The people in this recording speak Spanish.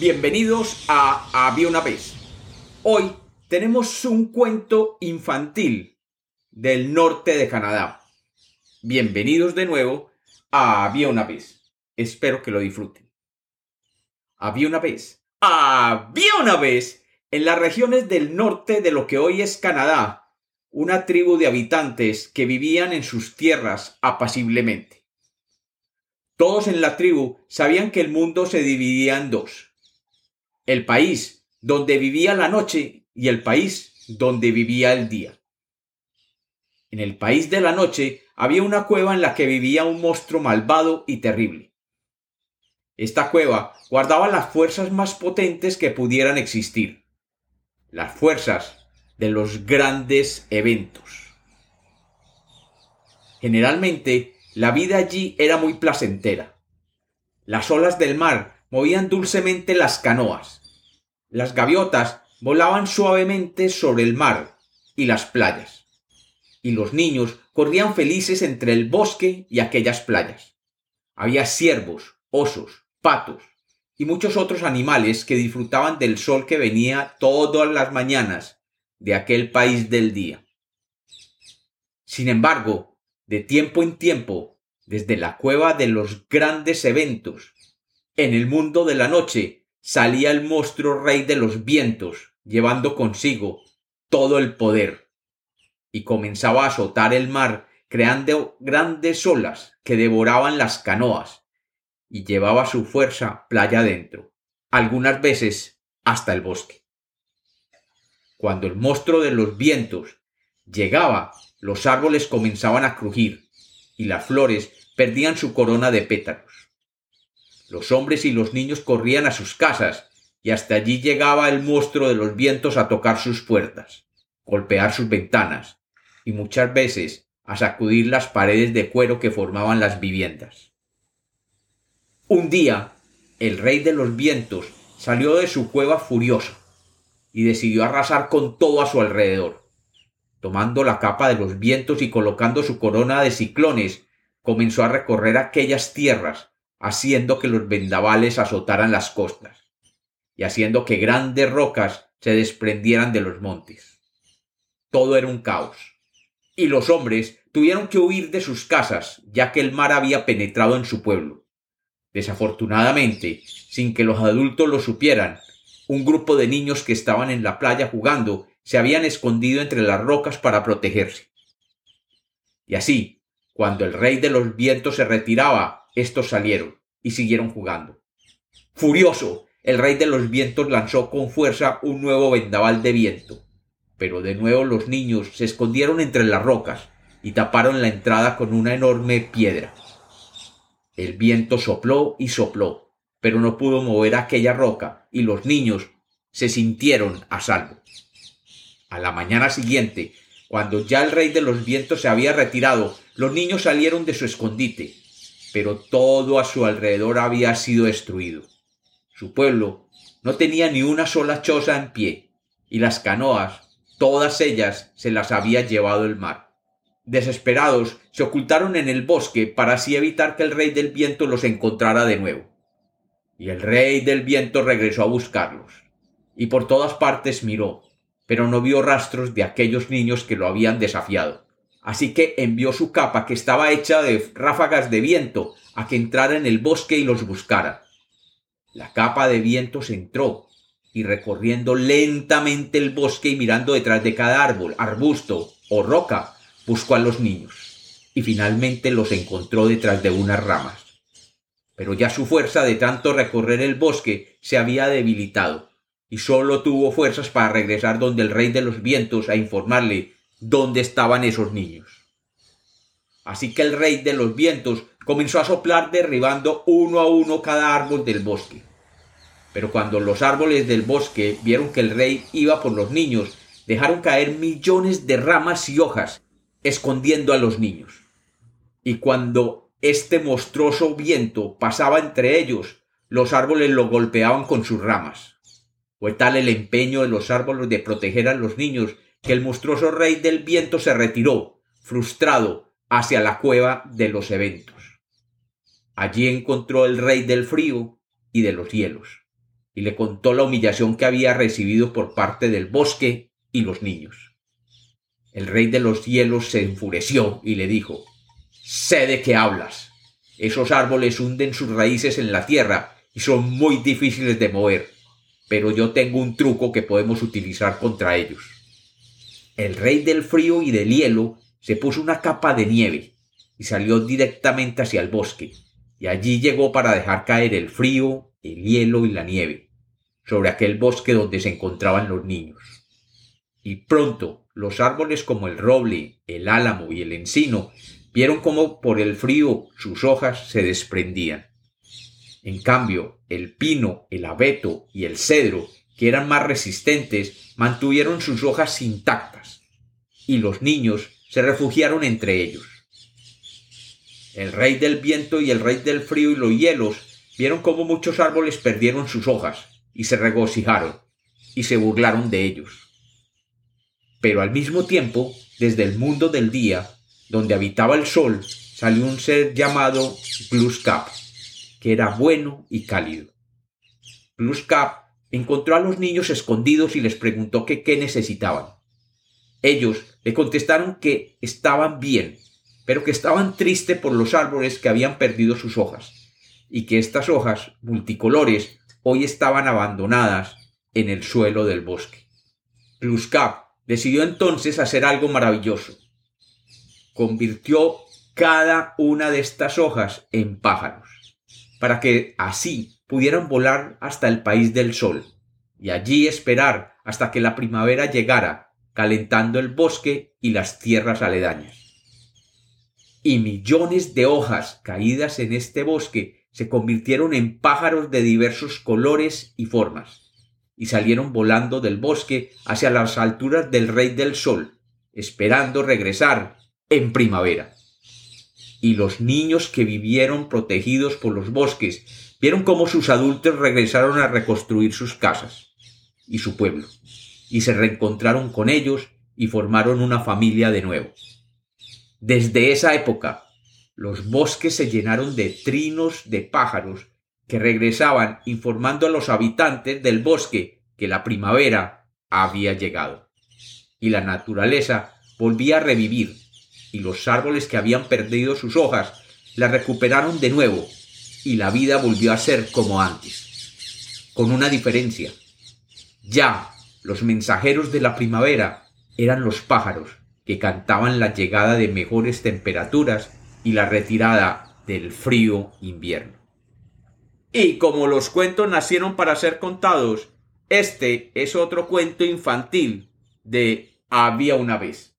Bienvenidos a Había vez. Hoy tenemos un cuento infantil del norte de Canadá. Bienvenidos de nuevo a Había vez. Espero que lo disfruten. Había una vez. Había una vez en las regiones del norte de lo que hoy es Canadá, una tribu de habitantes que vivían en sus tierras apaciblemente. Todos en la tribu sabían que el mundo se dividía en dos. El país donde vivía la noche y el país donde vivía el día. En el país de la noche había una cueva en la que vivía un monstruo malvado y terrible. Esta cueva guardaba las fuerzas más potentes que pudieran existir las fuerzas de los grandes eventos. Generalmente, la vida allí era muy placentera. Las olas del mar movían dulcemente las canoas. Las gaviotas volaban suavemente sobre el mar y las playas. Y los niños corrían felices entre el bosque y aquellas playas. Había ciervos, osos, patos, y muchos otros animales que disfrutaban del sol que venía todas las mañanas de aquel país del día. Sin embargo, de tiempo en tiempo, desde la cueva de los grandes eventos, en el mundo de la noche salía el monstruo rey de los vientos, llevando consigo todo el poder, y comenzaba a azotar el mar, creando grandes olas que devoraban las canoas, y llevaba su fuerza playa adentro, algunas veces hasta el bosque. Cuando el monstruo de los vientos llegaba, los árboles comenzaban a crujir y las flores perdían su corona de pétalos. Los hombres y los niños corrían a sus casas y hasta allí llegaba el monstruo de los vientos a tocar sus puertas, golpear sus ventanas y muchas veces a sacudir las paredes de cuero que formaban las viviendas. Un día, el rey de los vientos salió de su cueva furioso y decidió arrasar con todo a su alrededor. Tomando la capa de los vientos y colocando su corona de ciclones, comenzó a recorrer aquellas tierras, haciendo que los vendavales azotaran las costas y haciendo que grandes rocas se desprendieran de los montes. Todo era un caos, y los hombres tuvieron que huir de sus casas, ya que el mar había penetrado en su pueblo. Desafortunadamente, sin que los adultos lo supieran, un grupo de niños que estaban en la playa jugando se habían escondido entre las rocas para protegerse. Y así, cuando el rey de los vientos se retiraba, estos salieron y siguieron jugando. Furioso, el rey de los vientos lanzó con fuerza un nuevo vendaval de viento, pero de nuevo los niños se escondieron entre las rocas y taparon la entrada con una enorme piedra. El viento sopló y sopló, pero no pudo mover aquella roca, y los niños se sintieron a salvo. A la mañana siguiente, cuando ya el rey de los vientos se había retirado, los niños salieron de su escondite, pero todo a su alrededor había sido destruido. Su pueblo no tenía ni una sola choza en pie, y las canoas, todas ellas, se las había llevado el mar. Desesperados, se ocultaron en el bosque para así evitar que el rey del viento los encontrara de nuevo. Y el rey del viento regresó a buscarlos, y por todas partes miró, pero no vio rastros de aquellos niños que lo habían desafiado. Así que envió su capa, que estaba hecha de ráfagas de viento, a que entrara en el bosque y los buscara. La capa de vientos entró, y recorriendo lentamente el bosque y mirando detrás de cada árbol, arbusto o roca, buscó a los niños y finalmente los encontró detrás de unas ramas. Pero ya su fuerza de tanto recorrer el bosque se había debilitado y sólo tuvo fuerzas para regresar donde el rey de los vientos a informarle dónde estaban esos niños. Así que el rey de los vientos comenzó a soplar derribando uno a uno cada árbol del bosque. Pero cuando los árboles del bosque vieron que el rey iba por los niños, dejaron caer millones de ramas y hojas escondiendo a los niños. Y cuando este monstruoso viento pasaba entre ellos, los árboles lo golpeaban con sus ramas. Fue tal el empeño de los árboles de proteger a los niños que el monstruoso rey del viento se retiró, frustrado, hacia la cueva de los eventos. Allí encontró el rey del frío y de los hielos, y le contó la humillación que había recibido por parte del bosque y los niños. El rey de los cielos se enfureció y le dijo, Sé de qué hablas. Esos árboles hunden sus raíces en la tierra y son muy difíciles de mover, pero yo tengo un truco que podemos utilizar contra ellos. El rey del frío y del hielo se puso una capa de nieve y salió directamente hacia el bosque, y allí llegó para dejar caer el frío, el hielo y la nieve sobre aquel bosque donde se encontraban los niños. Y pronto los árboles como el roble, el álamo y el encino vieron cómo por el frío sus hojas se desprendían. En cambio, el pino, el abeto y el cedro, que eran más resistentes, mantuvieron sus hojas intactas, y los niños se refugiaron entre ellos. El rey del viento y el rey del frío y los hielos vieron cómo muchos árboles perdieron sus hojas, y se regocijaron y se burlaron de ellos. Pero al mismo tiempo, desde el mundo del día, donde habitaba el sol, salió un ser llamado Gluskap, que era bueno y cálido. Gluskap encontró a los niños escondidos y les preguntó qué necesitaban. Ellos le contestaron que estaban bien, pero que estaban tristes por los árboles que habían perdido sus hojas, y que estas hojas multicolores hoy estaban abandonadas en el suelo del bosque. Gluskap decidió entonces hacer algo maravilloso. Convirtió cada una de estas hojas en pájaros, para que así pudieran volar hasta el país del sol, y allí esperar hasta que la primavera llegara, calentando el bosque y las tierras aledañas. Y millones de hojas caídas en este bosque se convirtieron en pájaros de diversos colores y formas, y salieron volando del bosque hacia las alturas del Rey del Sol, esperando regresar en primavera. Y los niños que vivieron protegidos por los bosques vieron cómo sus adultos regresaron a reconstruir sus casas y su pueblo, y se reencontraron con ellos y formaron una familia de nuevo. Desde esa época, los bosques se llenaron de trinos de pájaros que regresaban informando a los habitantes del bosque que la primavera había llegado. Y la naturaleza volvía a revivir, y los árboles que habían perdido sus hojas la recuperaron de nuevo, y la vida volvió a ser como antes. Con una diferencia. Ya los mensajeros de la primavera eran los pájaros que cantaban la llegada de mejores temperaturas y la retirada del frío invierno. Y como los cuentos nacieron para ser contados, este es otro cuento infantil de Había una vez.